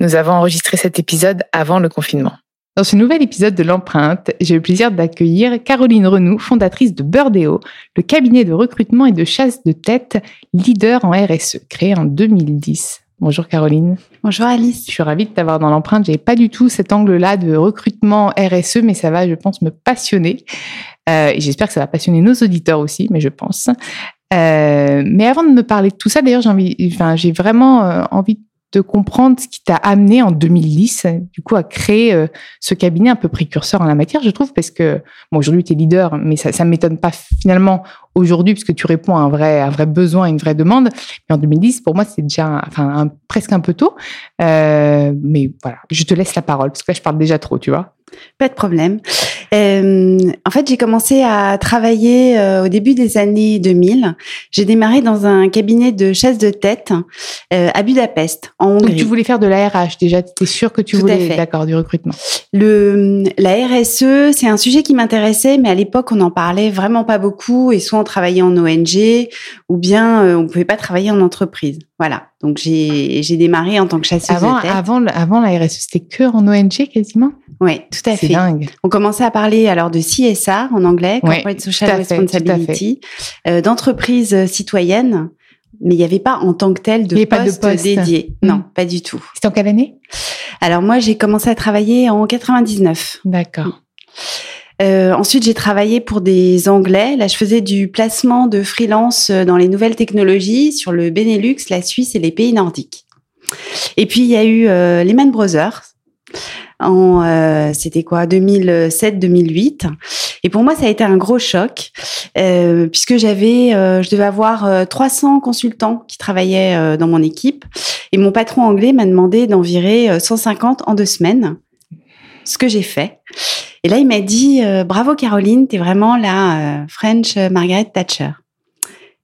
nous avons enregistré cet épisode avant le confinement. Dans ce nouvel épisode de l'empreinte, j'ai le plaisir d'accueillir Caroline Renoux, fondatrice de Birdeo, le cabinet de recrutement et de chasse de tête leader en RSE, créé en 2010. Bonjour Caroline. Bonjour Alice. Je suis ravie de t'avoir dans l'empreinte. J'avais pas du tout cet angle-là de recrutement RSE, mais ça va, je pense, me passionner. Euh, et j'espère que ça va passionner nos auditeurs aussi, mais je pense. Euh, mais avant de me parler de tout ça, d'ailleurs, j'ai enfin, j'ai vraiment euh, envie de comprendre ce qui t'a amené en 2010, du coup, à créer euh, ce cabinet un peu précurseur en la matière, je trouve, parce que, bon, aujourd'hui, tu es leader, mais ça ne m'étonne pas finalement aujourd'hui, puisque tu réponds à un vrai, un vrai besoin, une vraie demande. Mais en 2010, pour moi, c'est déjà enfin, presque un peu tôt. Euh, mais voilà, je te laisse la parole, parce que là, je parle déjà trop, tu vois. Pas de problème. Euh, en fait, j'ai commencé à travailler euh, au début des années 2000. J'ai démarré dans un cabinet de chasse de tête euh, à Budapest, en Donc, Hongrie. tu voulais faire de la RH déjà, tu étais sûr que tu Tout voulais, d'accord, du recrutement. Le, la RSE, c'est un sujet qui m'intéressait, mais à l'époque, on n'en parlait vraiment pas beaucoup. Et soit on travaillait en ONG, ou bien euh, on pouvait pas travailler en entreprise. Voilà. Donc j'ai j'ai démarré en tant que chasseuse Avant, de tête. avant, avant la RSE, c'était que en ONG quasiment? Oui, tout à C'est fait. dingue. On commençait à parler alors de CSR en anglais, Corporate Social Responsibility, euh, d'entreprises citoyennes, mais il n'y avait pas en tant que tel de pas poste, dédié. Mm. Non, pas du tout. C'était en quelle année? Alors moi, j'ai commencé à travailler en 99. D'accord. Euh, ensuite, j'ai travaillé pour des Anglais. Là, je faisais du placement de freelance euh, dans les nouvelles technologies sur le Benelux, la Suisse et les pays nordiques. Et puis, il y a eu euh, Lehman Brothers. En, euh, c'était quoi 2007-2008 et pour moi ça a été un gros choc euh, puisque j'avais euh, je devais avoir euh, 300 consultants qui travaillaient dans mon équipe et mon patron anglais m'a demandé d'en virer euh, 150 en deux semaines ce que j'ai fait et là, il m'a dit euh, Bravo Caroline, t'es vraiment la euh, French Margaret Thatcher.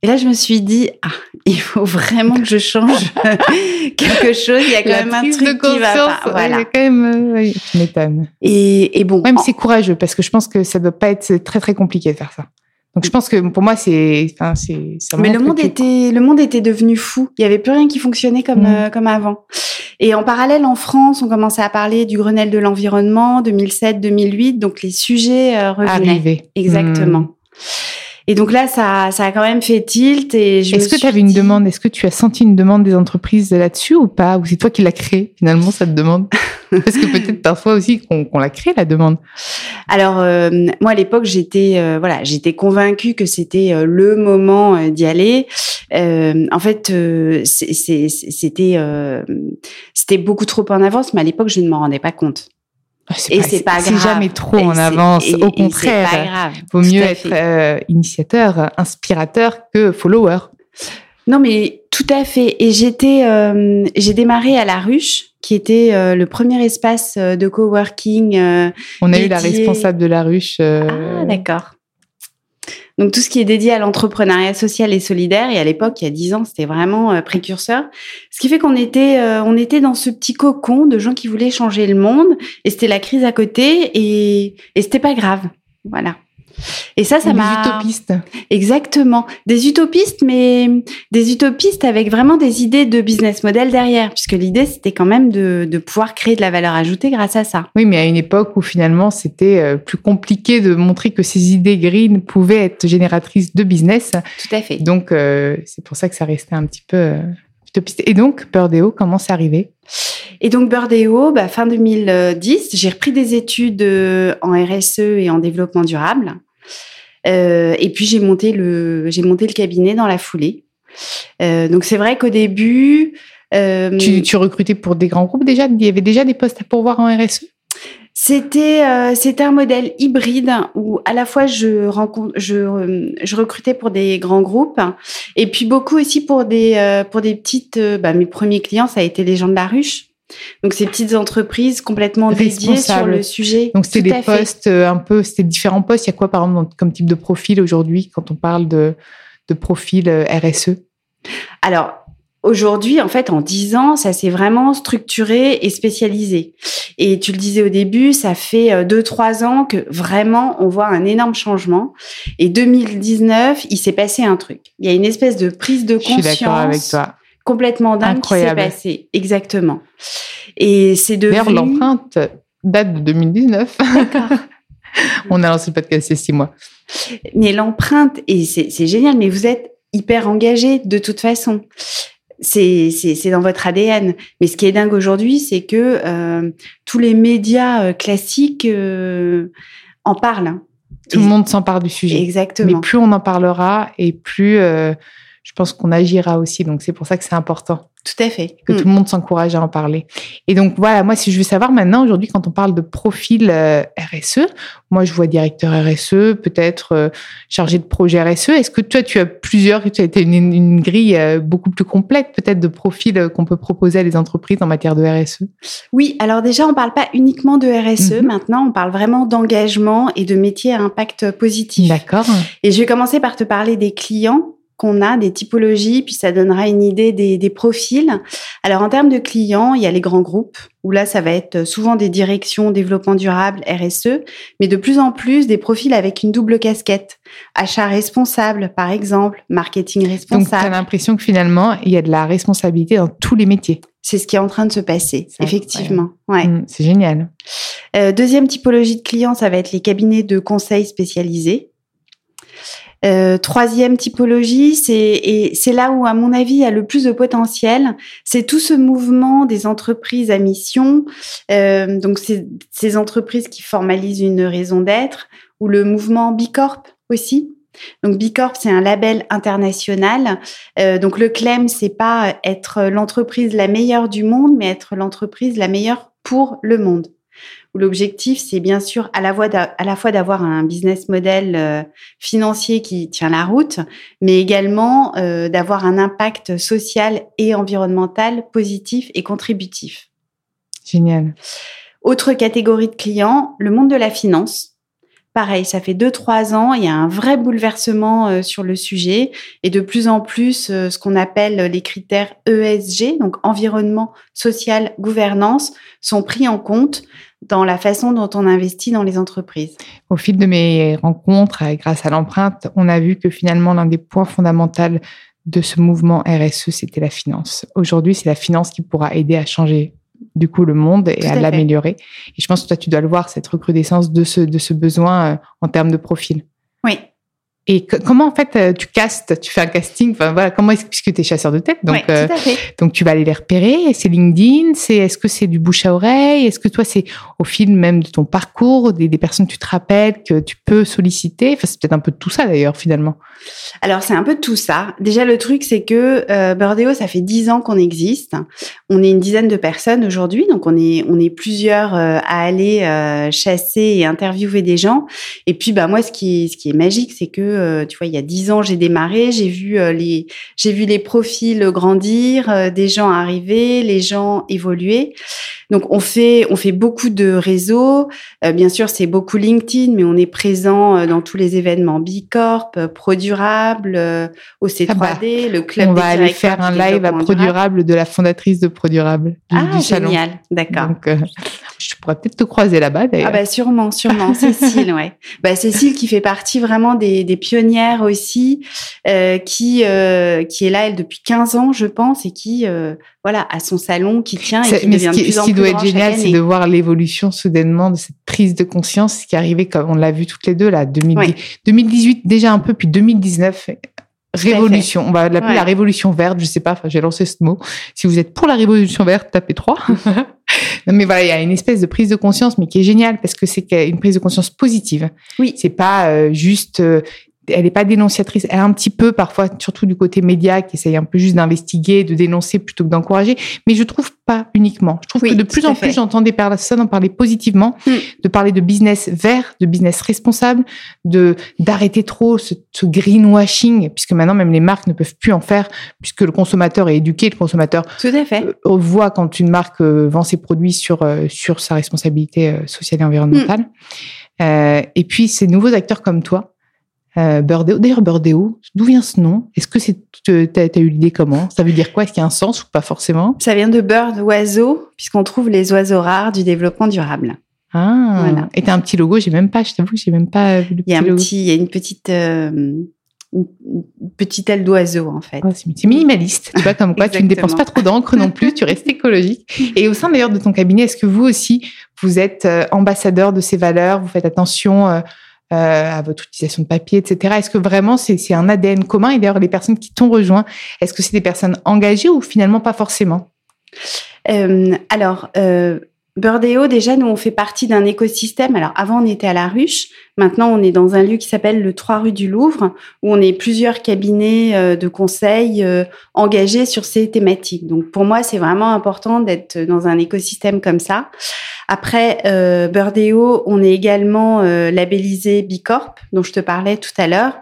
Et là, je me suis dit Ah, il faut vraiment que je change quelque chose. Il y a quand La même un truc de qui va conscience, pas. Voilà. quand même, euh, oui, tu m'étonnes. Et, et bon, Même en- c'est courageux parce que je pense que ça doit pas être très très compliqué de faire ça. Donc je pense que pour moi c'est, enfin c'est. mais le monde que était le monde était devenu fou. Il y avait plus rien qui fonctionnait comme Mm. euh, comme avant. Et en parallèle, en France, on commençait à parler du Grenelle de l'environnement 2007-2008. Donc les sujets euh, revenaient. arrivé. Exactement. Hmm. Et donc là, ça, ça a quand même fait tilt. Et je Est-ce que tu avais une dit- demande? Est-ce que tu as senti une demande des entreprises là-dessus ou pas? Ou c'est toi qui l'as créée finalement cette demande? Parce que peut-être parfois aussi qu'on qu'on l'a créée la demande. Alors euh, moi à l'époque j'étais euh, voilà j'étais convaincue que c'était euh, le moment euh, d'y aller. Euh, en fait euh, c'est- c'est- c'était euh, c'était beaucoup trop en avance, mais à l'époque je ne m'en rendais pas compte. Ah, Et c'est pas grave. jamais trop Et en avance. et- Au contraire, pas grave. vaut mieux être euh, initiateur, inspirateur que follower. Non mais tout à fait. Et j'étais euh, j'ai démarré à la ruche qui était euh, le premier espace de coworking. On a eu la responsable de la ruche. Ah, d'accord. Donc tout ce qui est dédié à l'entrepreneuriat social et solidaire, et à l'époque, il y a dix ans, c'était vraiment euh, précurseur. Ce qui fait qu'on était, euh, on était dans ce petit cocon de gens qui voulaient changer le monde, et c'était la crise à côté, et, et c'était pas grave. Voilà. Et ça, ça Des m'a utopistes. exactement des utopistes, mais des utopistes avec vraiment des idées de business model derrière, puisque l'idée c'était quand même de, de pouvoir créer de la valeur ajoutée grâce à ça. Oui, mais à une époque où finalement c'était euh, plus compliqué de montrer que ces idées green pouvaient être génératrices de business. Tout à fait. Donc euh, c'est pour ça que ça restait un petit peu euh, utopiste. Et donc Birdeo, comment c'est arrivé? Et donc Birdeo, bah, fin 2010, j'ai repris des études en RSE et en développement durable. Euh, et puis j'ai monté le j'ai monté le cabinet dans la foulée. Euh, donc c'est vrai qu'au début, euh, tu, tu recrutais pour des grands groupes déjà? Il y avait déjà des postes à pourvoir en RSE C'était euh, c'était un modèle hybride où à la fois je rencontre je je recrutais pour des grands groupes et puis beaucoup aussi pour des euh, pour des petites euh, bah, mes premiers clients ça a été les gens de la ruche. Donc ces petites entreprises complètement dédiées sur le sujet. Donc c'était des fait. postes euh, un peu, c'était différents postes. Il y a quoi par exemple comme type de profil aujourd'hui quand on parle de, de profil euh, RSE Alors, aujourd'hui, en fait, en 10 ans, ça s'est vraiment structuré et spécialisé. Et tu le disais au début, ça fait 2-3 ans que vraiment, on voit un énorme changement. Et 2019, il s'est passé un truc. Il y a une espèce de prise de Je suis d'accord avec conscience toi. Complètement dingue Incroyable. qui s'est passée. Exactement. Et c'est devenu... D'ailleurs, l'empreinte date de 2019. D'accord. on a lancé le podcast il y a six mois. Mais l'empreinte, et c'est génial, mais vous êtes hyper engagé de toute façon. C'est dans votre ADN. Mais ce qui est dingue aujourd'hui, c'est que euh, tous les médias euh, classiques euh, en parlent. hein. Tout le monde s'empare du sujet. Mais Exactement. plus on en parlera et plus euh, je pense qu'on agira aussi. Donc c'est pour ça que c'est important Tout à fait. que Mm. tout le monde s'encourage à en parler. Et donc voilà, moi si je veux savoir maintenant aujourd'hui quand on parle de profil euh, RSE, moi je vois directeur RSE, peut-être euh, chargé de projet RSE. Est-ce que toi tu as plusieurs, tu as été une, une grille euh, beaucoup plus complète peut-être de profils euh, qu'on peut proposer à les entreprises en matière de? RSE Oui, alors déjà, on parle pas uniquement de RSE. Mhm. Maintenant, on parle vraiment d'engagement et de métier à impact positif. D'accord. Et je vais commencer par te parler des clients qu'on a, des typologies, puis ça donnera une idée des, des profils. Alors en termes de clients, il y a les grands groupes, où là, ça va être souvent des directions développement durable, RSE, mais de plus en plus des profils avec une double casquette. Achat responsable, par exemple, marketing Donc tu as responsable. l'impression que finalement il y a de la responsabilité dans tous les métiers. C'est ce qui est en train de se passer, effectivement. Ouais. Mm, c'est génial. Euh, deuxième typologie de clients, ça va être les cabinets de conseil spécialisés. Euh, troisième typologie, c'est et c'est là où, à mon avis, a le plus de potentiel. C'est tout ce mouvement des entreprises à mission. Euh, donc, ces entreprises qui formalisent une raison d'être, ou le mouvement Bicorp aussi. Donc Bicorp, c'est un label international. Euh, donc le claim, c'est pas être l'entreprise la meilleure du monde, mais être l'entreprise la meilleure pour le monde où l'objectif, c'est bien sûr à la, fois d'avoir un business model euh, financier qui tient la route, mais également euh, d'avoir un impact social et environnemental positif et contributif. Génial. Autre catégorie de clients, le monde de la finance. Pareil, ça fait deux trois ans, il y a un vrai bouleversement euh, sur le sujet et de plus en plus ce qu'on appelle les critères ESG, donc environnement, social, gouvernance, sont pris en compte dans la façon dont on investit dans les entreprises. Au fil de mes rencontres, euh, grâce à l'empreinte, on a vu que finalement l'un des points fondamentaux de ce mouvement RSE, c'était la finance. Aujourd'hui, c'est la finance qui pourra aider à changer du coup le monde et Tout à à l'améliorer. Et je pense que toi, tu dois le voir, cette recrudescence de ce, de ce besoin euh, en termes de profil. Oui. Et que- comment en fait euh, tu castes, tu fais un casting, enfin voilà, comment est-ce puisque tu es chasseur de tête, donc Ouais, euh, tout à fait. donc tu vas aller les repérer, c'est LinkedIn, c'est est-ce que c'est du bouche à oreille, est-ce que toi c'est au fil même de ton parcours, des, des personnes que tu te rappelles que tu peux solliciter, enfin c'est peut-être un peu de tout ça d'ailleurs finalement. Alors c'est un peu de tout ça. Déjà le truc c'est que euh, Birdeo ça fait dix ans qu'on existe. On est une dizaine de personnes aujourd'hui, donc on est on est plusieurs euh, à aller chasser et interviewer des gens. Et puis bah moi ce qui ce qui est magique c'est que euh, tu vois, il y a dix ans, j'ai démarré, j'ai vu euh, les, j'ai vu les profils grandir, euh, des gens arriver, les gens évoluer. Donc on fait, on fait beaucoup de réseaux. bien sûr, c'est beaucoup LinkedIn, mais on est présent dans tous les événements Bicorp, Pro Durable, au C3D, Ah bah, le club. On des va aller faire un live à développement Pro durable. Durable de la fondatrice de Pro Durable. Du, Ah, du génial, d'accord. Donc, euh, je pourrais peut-être te croiser là-bas d'ailleurs. Ah bah sûrement, sûrement. Cécile, ouais. Bah Cécile qui fait partie vraiment des, des pionnières aussi, euh, qui euh, qui est là elle depuis 15 ans, je pense, et qui euh, voilà a son salon qui tient et C'est- qui mais devient ce de qui, plus ce en qui plus doit être génial, c'est de voir l'évolution soudainement de cette prise de conscience qui est arrivée, comme on l'a vu toutes les deux là, 2010 Ouais. 2018 déjà un peu, puis 2019. Révolution, on va l'appeler Ouais. la révolution verte, je sais pas, enfin, j'ai lancé ce mot. Si vous êtes pour la révolution verte, tapez 3. non, mais voilà, il y a une espèce de prise de conscience, mais qui est géniale parce que c'est une prise de conscience positive. Oui. C'est pas euh, juste, euh, elle n'est pas dénonciatrice, elle est un petit peu parfois, surtout du côté média, qui essaye un peu juste d'investiguer, de dénoncer plutôt que d'encourager. Mais je trouve pas uniquement. Je trouve Oui, que de plus en fait. plus, j'entends des personnes en parler positivement, Mm. de parler de business vert, de business responsable, de d'arrêter trop ce, ce greenwashing, puisque maintenant même les marques ne peuvent plus en faire, puisque le consommateur est éduqué, le consommateur Tout à fait. euh, voit quand une marque euh, vend ses produits sur euh, sur sa responsabilité sociale et environnementale. Euh, et puis ces nouveaux acteurs comme toi, euh, Burdeo. D'ailleurs Burdeo, d'où vient ce nom? Est-ce que c'est t'as as eu l'idée comment? Ça veut dire quoi? Est-ce qu'il y a un sens ou pas forcément? Ça vient de bird oiseau, puisqu'on trouve les oiseaux rares du développement durable. Ah. Voilà. Et t'as un petit logo. J'ai même pas. Je t'avoue, que j'ai même pas vu le Il y a petit un logo. petit, il y a une petite, euh, une petite aile d'oiseau en fait. Oh, c'est minimaliste, tu vois, comme quoi tu ne dépenses pas trop d'encre non plus, tu restes écologique. Et au sein d'ailleurs de ton cabinet, est-ce que vous aussi, vous êtes euh, ambassadeur de ces valeurs, vous faites attention euh, euh, à votre utilisation de papier, etc. Est-ce que vraiment c'est un ADN commun? Et d'ailleurs, les personnes qui t'ont rejoint, est-ce que c'est des personnes engagées ou finalement pas forcément? Euh, alors, euh, Burdeo, déjà, nous, on fait partie d'un écosystème. Alors, avant, on était à la ruche. Maintenant, on est dans un lieu qui s'appelle le 3 rue du Louvre, où on est plusieurs cabinets euh, de conseil engagés sur ces thématiques. Donc, pour moi, c'est vraiment important d'être dans un écosystème comme ça. Après, euh, Burdeo, on est également euh, labellisé Bicorp, dont je te parlais tout à l'heure.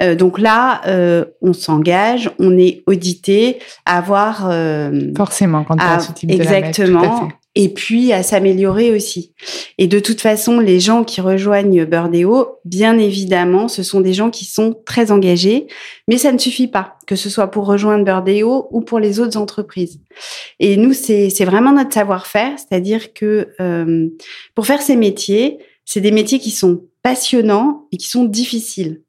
Euh, donc là, euh, on s'engage, on est audité à avoir... euh, Forcément, quand tu ah, as ce type de exactement. Et puis à s'améliorer aussi. Et de toute façon, les gens qui rejoignent Burdeo, bien évidemment, ce sont des gens qui sont très engagés, mais ça ne suffit pas, que ce soit pour rejoindre Burdeo ou pour les autres entreprises. Et nous, c'est vraiment notre savoir-faire, c'est-à-dire que euh, pour faire ces métiers, c'est des métiers qui sont passionnants et qui sont difficiles.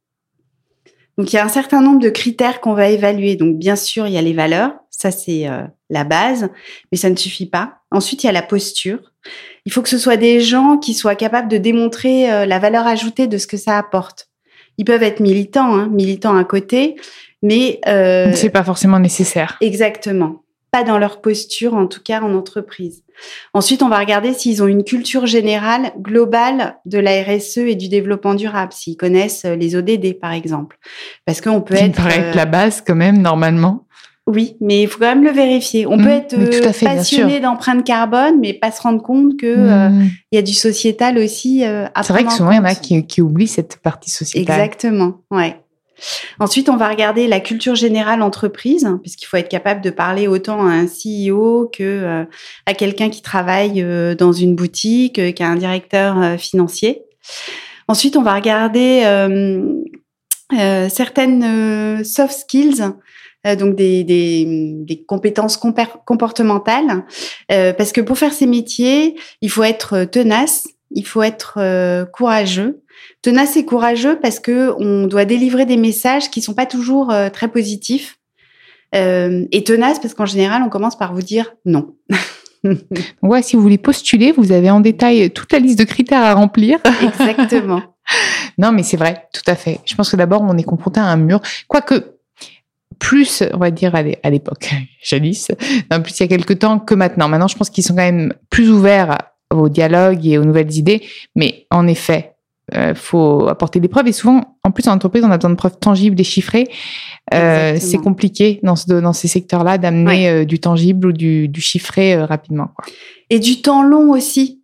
Donc il y a un certain nombre de critères qu'on va évaluer. Donc bien sûr, il y a les valeurs, ça c'est euh, la base, mais ça ne suffit pas. Ensuite, il y a la posture. Il faut que ce soit des gens qui soient capables de démontrer euh, la valeur ajoutée de ce que ça apporte. Ils peuvent être militants, hein, militants à côté, mais euh, c'est pas forcément nécessaire. Exactement. Pas dans leur posture, en tout cas en entreprise. Ensuite, on va regarder s'ils ont une culture générale, globale de la RSE et du développement durable, s'ils connaissent euh, les ODD, par exemple. Parce qu'on peut être... paraît euh, être la base quand même, normalement. Oui, mais il faut quand même le vérifier. On Mm, peut être tout à euh, fait, passionné d'empreinte carbone, mais pas se rendre compte que euh, Hmm. il y a du sociétal aussi euh, à C'est vrai que souvent, il y en a qui, qui oublient cette partie sociétale. Exactement, ouais. Ensuite, on va regarder la culture générale entreprise, hein, puisqu'il faut être capable de parler autant à un CEO que à quelqu'un qui travaille dans une boutique, qu'à un directeur financier. Ensuite, on va regarder certaines soft skills, donc des, des, des compétences comportementales, euh, parce que pour faire ces métiers, il faut être tenace, il faut être euh, courageux. Tenace et courageux parce que on doit délivrer des messages qui sont pas toujours euh, très positifs. Euh, et tenace parce qu'en général, on commence par vous dire non. Ouais, si vous voulez postuler, vous avez en détail toute la liste de critères à remplir. Exactement. Non, mais c'est vrai, tout à fait. Je pense que d'abord, on est confronté à un mur. Quoique, plus, on va dire, à l'é- à l'époque, jadis, non, plus il y a quelques temps que maintenant. Maintenant, je pense qu'ils sont quand même plus ouverts au dialogue et aux nouvelles idées. Mais en effet, euh, faut apporter des preuves. Et souvent, en plus, en entreprise, on a besoin de preuves tangibles et chiffrées. Euh, c'est compliqué dans, ce, dans ces secteurs-là d'amener euh, du tangible ou du, du chiffré euh, rapidement. Quoi. Et du temps long aussi.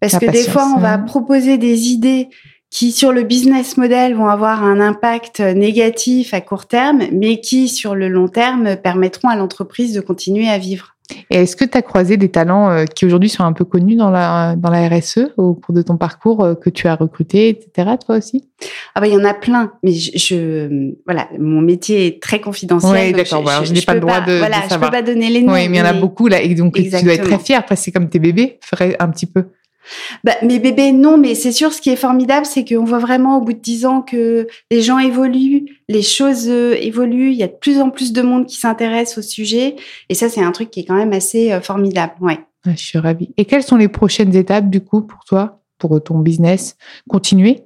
Parce La que des fois, on va proposer des idées qui sur le business model vont avoir un impact négatif à court terme, mais qui sur le long terme permettront à l'entreprise de continuer à vivre. Et est-ce que tu as croisé des talents euh, qui aujourd'hui sont un peu connus dans la, dans la RSE au cours de ton parcours euh, que tu as recruté, etc., toi aussi? Ah bah il y en a plein, mais je, je voilà, mon métier est très confidentiel. Oui, d'accord. Je, je, n'ai pas le droit de, voilà, de je peux pas donner les noms. Oui, mais il y en a beaucoup là, et donc Exactement. tu dois être très fier. Après, c'est comme tes bébés, ferait un petit peu. Bah, mes bébés, non, mais c'est sûr, ce qui est formidable, c'est qu'on voit vraiment au bout de dix ans que les gens évoluent, les choses euh, évoluent, il y a de plus en plus de monde qui s'intéresse au sujet, et ça, c'est un truc qui est quand même assez euh, formidable, ouais. Je suis ravie. Et quelles sont les prochaines étapes, du coup, pour toi, pour ton business? Continuer?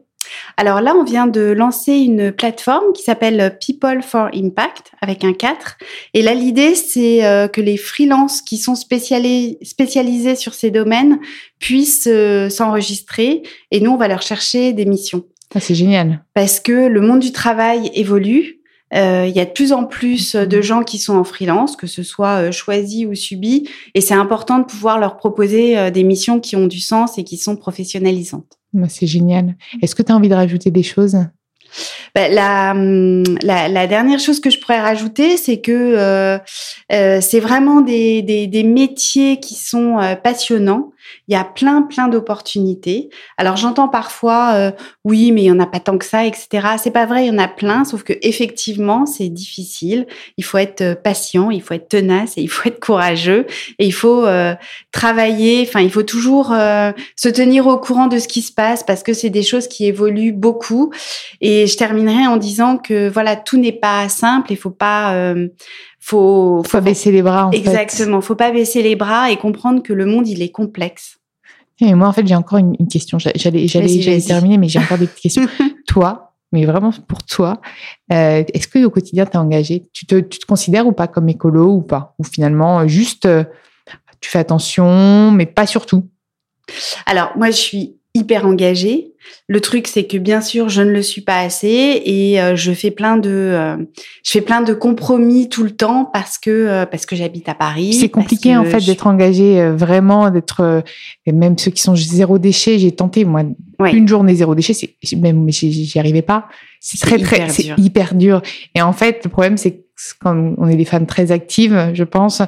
Alors là, on vient de lancer une plateforme qui s'appelle People for Impact avec un 4. Et là, l'idée, c'est euh, que les freelances qui sont spécialisés sur ces domaines puissent euh, s'enregistrer et nous, on va leur chercher des missions. Ah, c'est génial. Parce que le monde du travail évolue. Euh, il y a de plus en plus de gens qui sont en freelance, que ce soit choisi ou subi, et c'est important de pouvoir leur proposer des missions qui ont du sens et qui sont professionnalisantes. Bah, c'est génial. Est-ce que tu as envie de rajouter des choses? Bah, la, la, la, dernière chose que je pourrais rajouter, c'est que euh, euh, c'est vraiment des, des, des, métiers qui sont euh, passionnants. Il y a plein, plein d'opportunités. Alors j'entends parfois, euh, oui, mais il y en a pas tant que ça, etc. C'est pas vrai, il y en a plein, sauf que effectivement, c'est difficile. Il faut être euh, patient, il faut être tenace et il faut être courageux et il faut euh, travailler. Enfin, il faut toujours se tenir au courant de ce qui se passe parce que c'est des choses qui évoluent beaucoup. Et je terminerai en disant que voilà, tout n'est pas simple. Il faut pas faut, faut, baisser les bras. En exactement, faut pas baisser les bras et comprendre que le monde il est complexe. Et moi en fait j'ai encore une, question. J'allais j'allais terminer, mais j'ai encore des petites questions. toi, mais vraiment pour toi, euh, est-ce que au quotidien tu es engagé? Tu te, tu te considères ou pas comme écolo ou pas? Ou finalement euh, juste euh, tu fais attention, mais pas surtout? Alors moi je suis hyper engagée. Le truc, c'est que bien sûr, je ne le suis pas assez et euh, je fais plein de, euh, je fais plein de compromis tout le temps parce que euh, parce que j'habite à Paris. C'est compliqué en fait d'être engagé vraiment, d'être même ceux qui sont zéro déchet. J'ai tenté moi une journée zéro déchet, c'est même mais j'y arrivais pas. C'est très très, c'est hyper dur. Et en fait, le problème c'est quand on est des femmes très actives, je pense,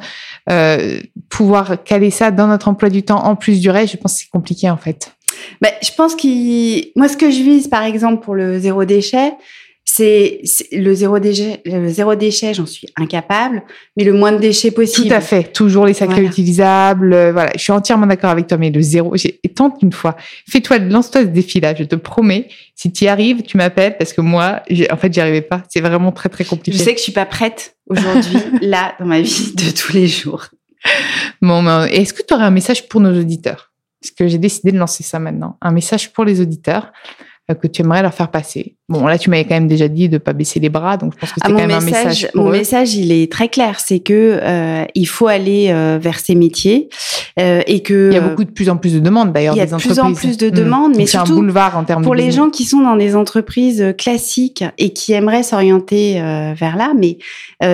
pouvoir caler ça dans notre emploi du temps en plus du reste, je pense que c'est compliqué en fait. Ben, je pense qu'il, moi, ce que je vise, par exemple, pour le zéro déchet, c'est le zéro déchet. Le zéro déchet, j'en suis incapable, mais le moins de déchets possible. Tout à fait. Toujours les sacs utilisables. Euh, voilà, je suis entièrement d'accord avec toi. Mais le zéro, j'ai tente une fois. Fais-toi, lance-toi ce défi-là. Je te promets. Si tu y arrives, tu m'appelles parce que moi, en fait, j'y arrivais pas. C'est vraiment très très compliqué. Je sais que je suis pas prête aujourd'hui, là, dans ma vie de tous les jours. Bon, ben, est-ce que tu aurais un message pour nos auditeurs? Parce que j'ai décidé de lancer ça maintenant. Un message pour les auditeurs que tu aimerais leur faire passer. Bon, là, tu m'avais quand même déjà dit de pas baisser les bras, donc je pense que c'est ah, quand même un message. mon message, il est très clair, c'est que euh, il faut aller euh, vers ces métiers euh, et que il y a beaucoup de plus en plus de demandes d'ailleurs. Il y a de plus en plus de demandes, mais c'est un boulevard en termes pour de les gens qui sont dans des entreprises classiques et qui aimeraient s'orienter vers là. Mais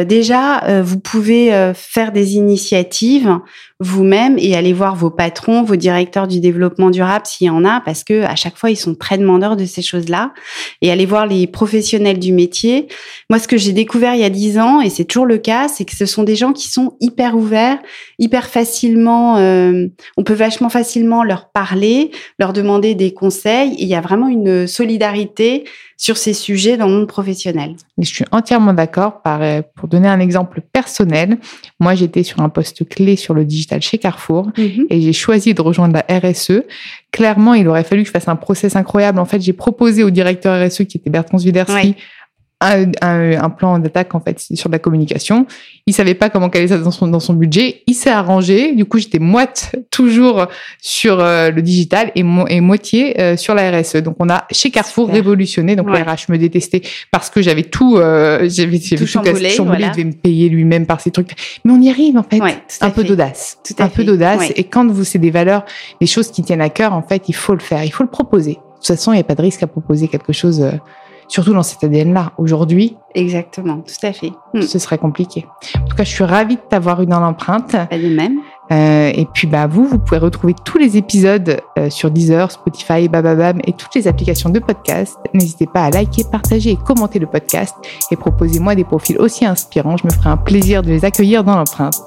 déjà, vous pouvez faire des initiatives vous-même et aller voir vos patrons, vos directeurs du développement durable s'il y en a, parce que à chaque fois ils sont très demandeurs de ces choses-là et aller voir les professionnels du métier. Moi, ce que j'ai découvert il y a dix ans, et c'est toujours le cas, c'est que ce sont des gens qui sont hyper ouverts, hyper facilement, euh, on peut vachement facilement leur parler, leur demander des conseils. Il y a vraiment une solidarité sur ces sujets dans le monde professionnel. Je suis entièrement d'accord. Euh, pour donner un exemple personnel, moi j'étais sur un poste clé sur le digital chez Carrefour mhm. et j'ai choisi de rejoindre la RSE. Clairement, il aurait fallu que je fasse un process incroyable. En fait, j'ai proposé au directeur RSE qui était Bertrand Zwiderski un, un, plan d'attaque en fait sur la communication. Il savait pas comment caler ça dans son dans son budget. Il s'est arrangé. Du coup, j'étais moite toujours sur euh, le digital et, et moitié euh, sur la RSE. Donc, on a chez Carrefour révolutionné. Donc, le RH me détestait parce que j'avais tout, euh, j'avais tout, tout chamboulé. chamboulé Il devait me payer lui-même par ces trucs. Mais on y arrive en fait. un peu d'audace, un peu d'audace. Et quand vous c'est des valeurs, des choses qui tiennent à cœur, en fait, il faut le faire. Il faut le proposer. De toute façon, il n'y a pas de risque à proposer quelque chose surtout dans cet ADN-là. Aujourd'hui, exactement, tout à fait. Hmm. Ce serait compliqué. En tout cas, je suis ravie de t'avoir eu dans l'empreinte. De même. Euh, et puis bah vous, vous pouvez retrouver tous les épisodes euh, sur Deezer, Spotify, Bababam et toutes les applications de podcast. N'hésitez pas à liker, partager et commenter le podcast et proposez-moi des profils aussi inspirants. Je me ferai un plaisir de les accueillir dans l'empreinte.